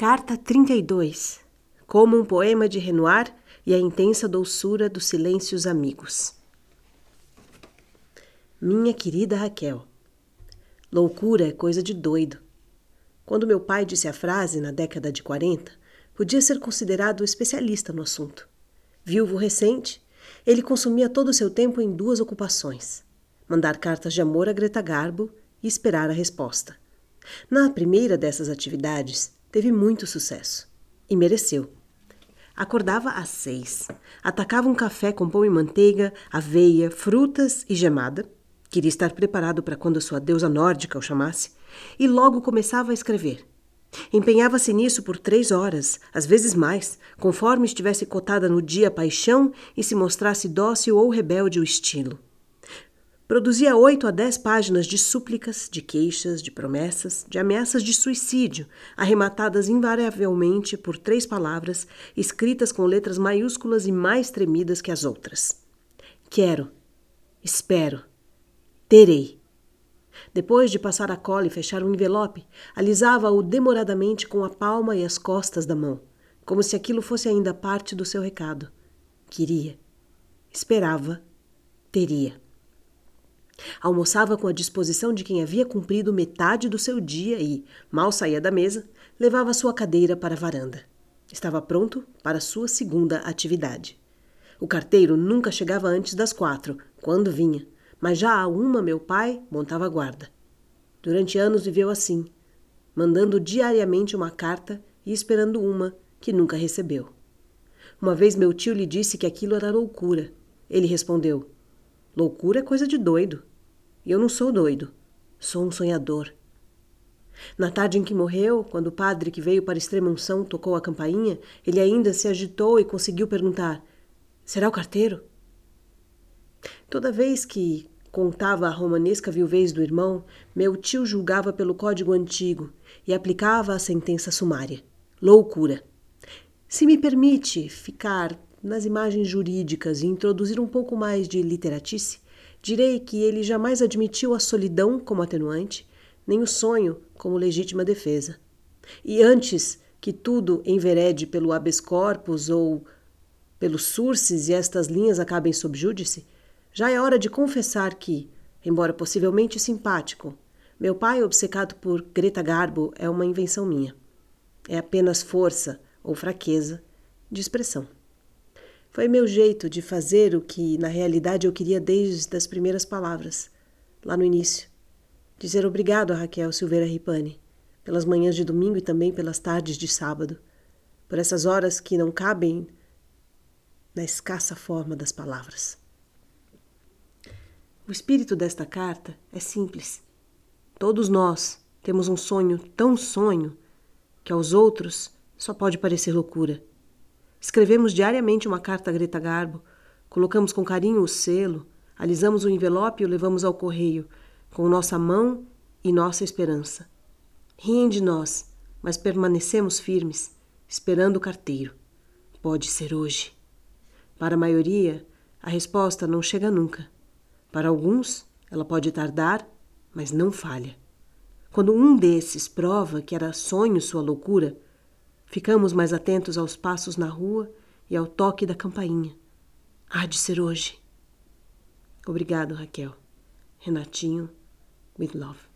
Carta 32 Como um poema de Renoir e a intensa doçura dos silêncios amigos. Minha querida Raquel, loucura é coisa de doido. Quando meu pai disse a frase na década de 40, podia ser considerado especialista no assunto. Viúvo recente, ele consumia todo o seu tempo em duas ocupações: mandar cartas de amor a Greta Garbo e esperar a resposta. Na primeira dessas atividades, teve muito sucesso. E mereceu. Acordava às seis, atacava um café com pão e manteiga, aveia, frutas e gemada. Queria estar preparado para quando sua deusa nórdica o chamasse. E logo começava a escrever. Empenhava-se nisso por três horas, às vezes mais, conforme estivesse cotada no dia a paixão e se mostrasse dócil ou rebelde o estilo. Produzia oito a dez páginas de súplicas, de queixas, de promessas, de ameaças de suicídio, arrematadas invariavelmente por três palavras, escritas com letras maiúsculas e mais tremidas que as outras. Quero, espero, terei. Depois de passar a cola e fechar o envelope, alisava-o demoradamente com a palma e as costas da mão, como se aquilo fosse ainda parte do seu recado. Queria, esperava, teria. Almoçava com a disposição de quem havia cumprido metade do seu dia e, mal saía da mesa, levava sua cadeira para a varanda. Estava pronto para sua segunda atividade. O carteiro nunca chegava antes das quatro, quando vinha, mas já a uma meu pai montava guarda. Durante anos viveu assim, mandando diariamente uma carta e esperando uma que nunca recebeu. Uma vez meu tio lhe disse que aquilo era loucura. Ele respondeu: Loucura é coisa de doido. E eu não sou doido, sou um sonhador. Na tarde em que morreu, quando o padre que veio para Extrema-Unção tocou a campainha, ele ainda se agitou e conseguiu perguntar: Será o carteiro? Toda vez que contava a romanesca viuvez do irmão, meu tio julgava pelo código antigo e aplicava a sentença sumária: loucura. Se me permite ficar nas imagens jurídicas e introduzir um pouco mais de literatice, Direi que ele jamais admitiu a solidão como atenuante, nem o sonho como legítima defesa. E antes que tudo enverede pelo habeas corpus ou pelo sursis e estas linhas acabem sob júdice, já é hora de confessar que, embora possivelmente simpático, meu pai obcecado por Greta Garbo é uma invenção minha. É apenas força ou fraqueza de expressão. Foi meu jeito de fazer o que, na realidade, eu queria desde as primeiras palavras, lá no início. Dizer obrigado a Raquel Silveira Ripani, pelas manhãs de domingo e também pelas tardes de sábado, por essas horas que não cabem na escassa forma das palavras. O espírito desta carta é simples. Todos nós temos um sonho tão sonho que aos outros só pode parecer loucura. Escrevemos diariamente uma carta a Greta Garbo, colocamos com carinho o selo, alisamos o envelope e o levamos ao correio, com nossa mão e nossa esperança. Riem de nós, mas permanecemos firmes, esperando o carteiro. Pode ser hoje. Para a maioria, a resposta não chega nunca. Para alguns, ela pode tardar, mas não falha. Quando um desses prova que era sonho sua loucura, Ficamos mais atentos aos passos na rua e ao toque da campainha. Há de ser hoje. Obrigado, Raquel. Renatinho, with love.